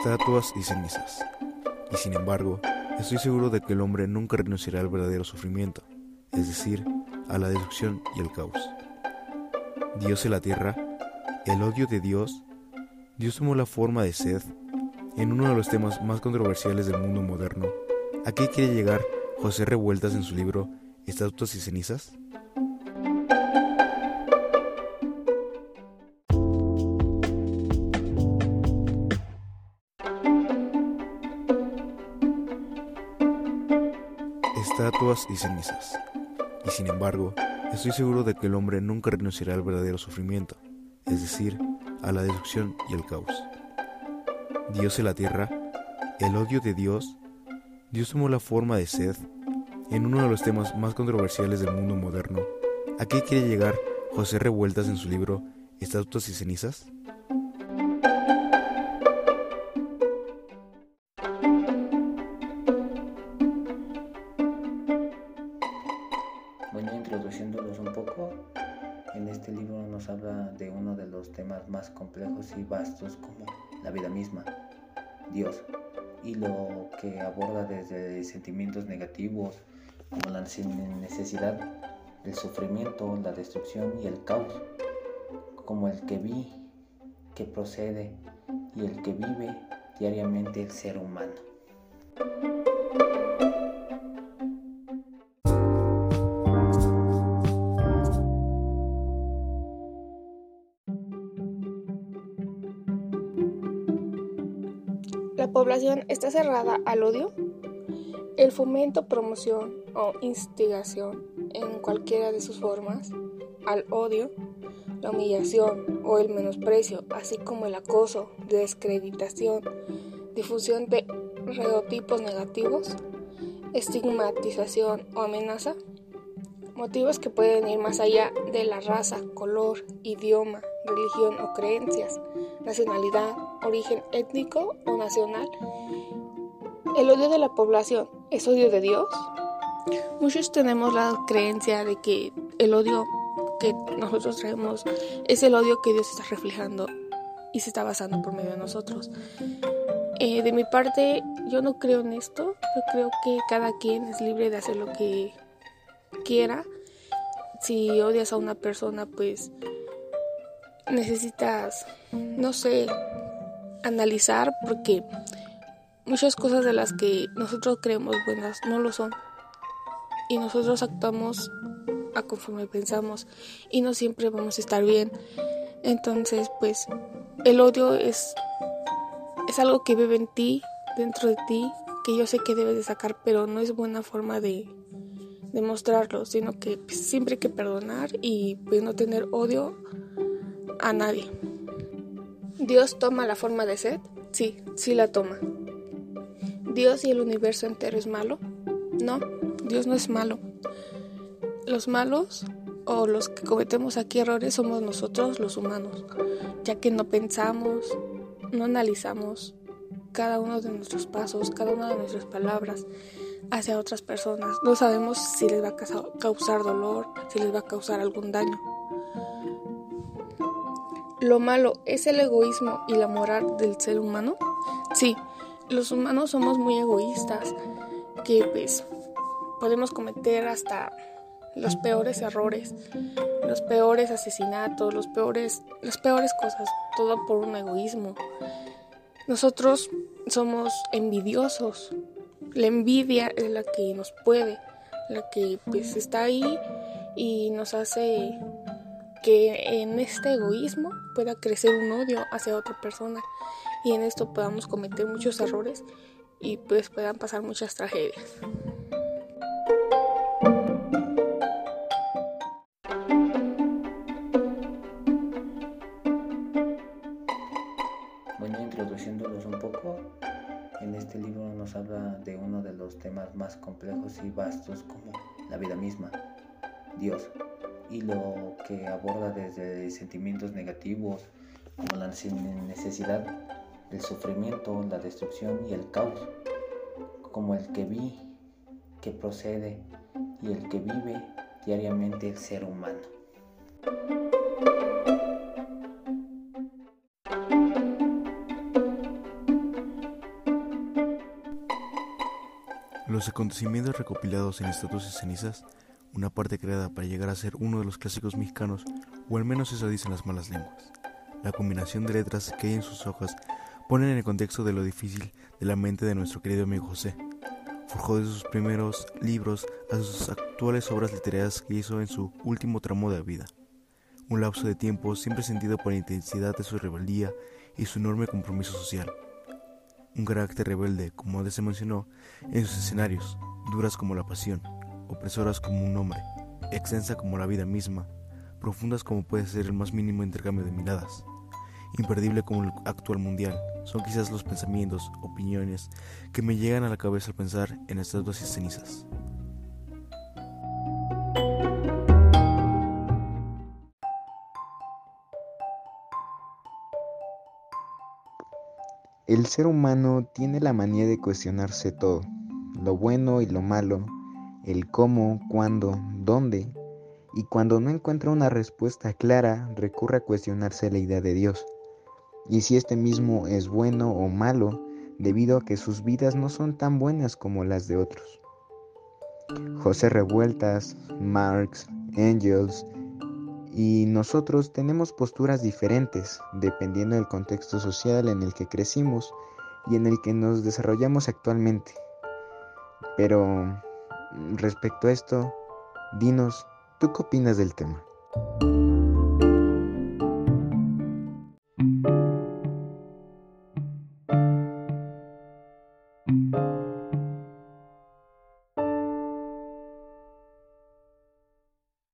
estatuas y cenizas. Y sin embargo, estoy seguro de que el hombre nunca renunciará al verdadero sufrimiento, es decir, a la destrucción y el caos. Dios en la tierra, el odio de Dios, Dios tomó la forma de sed en uno de los temas más controversiales del mundo moderno. ¿A qué quiere llegar José Revueltas en su libro Estatuas y cenizas? Estatuas y cenizas. Y sin embargo, estoy seguro de que el hombre nunca renunciará al verdadero sufrimiento, es decir, a la destrucción y el caos. Dios en la tierra, el odio de Dios, Dios tomó la forma de sed en uno de los temas más controversiales del mundo moderno. ¿A qué quiere llegar José Revueltas en su libro Estatuas y cenizas? Bueno, introduciéndolos un poco, en este libro nos habla de uno de los temas más complejos y vastos como la vida misma, Dios, y lo que aborda desde sentimientos negativos como la necesidad del sufrimiento, la destrucción y el caos, como el que vi, que procede y el que vive diariamente el ser humano. La población está cerrada al odio, el fomento, promoción o instigación en cualquiera de sus formas, al odio, la humillación o el menosprecio, así como el acoso, descreditación, difusión de reotipos negativos, estigmatización o amenaza, motivos que pueden ir más allá de la raza, color, idioma, religión o creencias, nacionalidad, origen étnico o nacional. El odio de la población es odio de Dios. Muchos tenemos la creencia de que el odio que nosotros traemos es el odio que Dios está reflejando y se está basando por medio de nosotros. Eh, de mi parte, yo no creo en esto. Yo creo que cada quien es libre de hacer lo que quiera. Si odias a una persona, pues necesitas, no sé, analizar porque muchas cosas de las que nosotros creemos buenas no lo son. Y nosotros actuamos a conforme pensamos y no siempre vamos a estar bien. Entonces, pues el odio es es algo que vive en ti, dentro de ti, que yo sé que debes de sacar, pero no es buena forma de demostrarlo, sino que pues, siempre hay que perdonar y pues, no tener odio a nadie. ¿Dios toma la forma de sed? Sí, sí la toma. ¿Dios y el universo entero es malo? No, Dios no es malo. Los malos o los que cometemos aquí errores somos nosotros los humanos, ya que no pensamos, no analizamos cada uno de nuestros pasos, cada una de nuestras palabras hacia otras personas. No sabemos si les va a causar dolor, si les va a causar algún daño. Lo malo es el egoísmo y la moral del ser humano. Sí, los humanos somos muy egoístas, que pues podemos cometer hasta los peores errores, los peores asesinatos, los peores, las peores cosas, todo por un egoísmo. Nosotros somos envidiosos. La envidia es la que nos puede, la que pues está ahí y nos hace que en este egoísmo pueda crecer un odio hacia otra persona y en esto podamos cometer muchos errores y pues puedan pasar muchas tragedias. Bueno, introduciéndolos un poco, en este libro nos habla de uno de los temas más complejos y vastos como la vida misma, Dios, y lo que aborda desde sentimientos negativos como la necesidad, el sufrimiento, la destrucción y el caos, como el que vi, que procede y el que vive diariamente el ser humano. Los acontecimientos recopilados en Estatuas y Cenizas una parte creada para llegar a ser uno de los clásicos mexicanos, o al menos eso dicen las malas lenguas. La combinación de letras que hay en sus hojas ponen en el contexto de lo difícil de la mente de nuestro querido amigo José. Forjó de sus primeros libros a sus actuales obras literarias que hizo en su último tramo de vida. Un lapso de tiempo siempre sentido por la intensidad de su rebeldía y su enorme compromiso social. Un carácter rebelde, como antes se mencionó, en sus escenarios, duras como la pasión, opresoras como un hombre, extensa como la vida misma, profundas como puede ser el más mínimo intercambio de miradas, imperdible como el actual mundial, son quizás los pensamientos, opiniones que me llegan a la cabeza al pensar en estatuas y cenizas. El ser humano tiene la manía de cuestionarse todo, lo bueno y lo malo, el cómo, cuándo, dónde, y cuando no encuentra una respuesta clara recurre a cuestionarse la idea de Dios, y si este mismo es bueno o malo debido a que sus vidas no son tan buenas como las de otros. José Revueltas, Marx, Engels, y nosotros tenemos posturas diferentes dependiendo del contexto social en el que crecimos y en el que nos desarrollamos actualmente. Pero Respecto a esto, dinos, ¿tú qué opinas del tema?